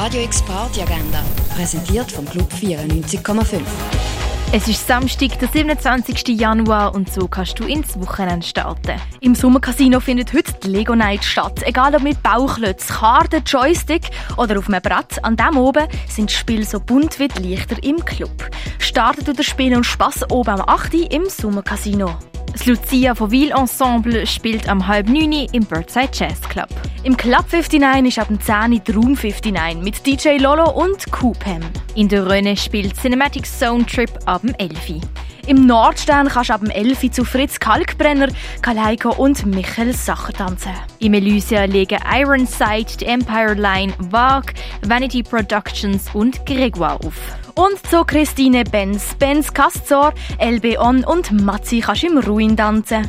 Radio X Party Agenda, präsentiert vom Club 94,5. Es ist Samstag, der 27. Januar und so kannst du ins Wochenende starten. Im Sommercasino findet heute die Lego Night statt. Egal ob mit Bauchlötz, Karten, Joystick oder auf einem Brett, an dem oben sind die Spiele so bunt wie die Lichter im Club. Startet durch Spiel und Spass oben am 8. im Sommercasino. Das Lucia von Ville Ensemble spielt am halb neun im Birdside Jazz Club. Im Club 59 ist ab dem 10 der Room 59 mit DJ Lolo und Coupem. In der Rönne spielt Cinematic Zone Trip ab dem 11. Im Nordstern kannst du ab dem 11 zu Fritz Kalkbrenner, Kaleiko und Michael Sacher tanzen. Im Elysia legen Ironside, Empire Line, Vague, Vanity Productions und Gregoire auf. Und so Christine Benz, Benz Castor, LB On und Matzi kannst im Ruin tanzen.